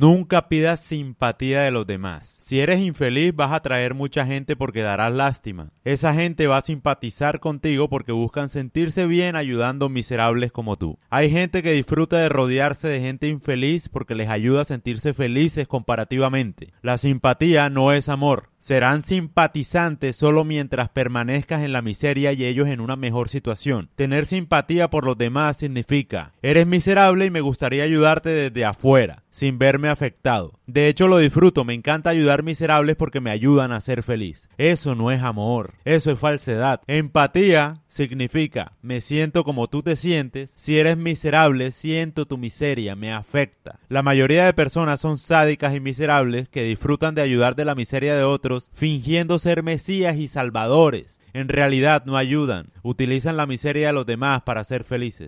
Nunca pidas simpatía de los demás. Si eres infeliz vas a atraer mucha gente porque darás lástima. Esa gente va a simpatizar contigo porque buscan sentirse bien ayudando miserables como tú. Hay gente que disfruta de rodearse de gente infeliz porque les ayuda a sentirse felices comparativamente. La simpatía no es amor. Serán simpatizantes solo mientras permanezcas en la miseria y ellos en una mejor situación. Tener simpatía por los demás significa, eres miserable y me gustaría ayudarte desde afuera, sin verme afectado. De hecho lo disfruto, me encanta ayudar miserables porque me ayudan a ser feliz. Eso no es amor, eso es falsedad. Empatía significa, me siento como tú te sientes, si eres miserable, siento tu miseria, me afecta. La mayoría de personas son sádicas y miserables que disfrutan de ayudar de la miseria de otros fingiendo ser mesías y salvadores. En realidad no ayudan, utilizan la miseria de los demás para ser felices.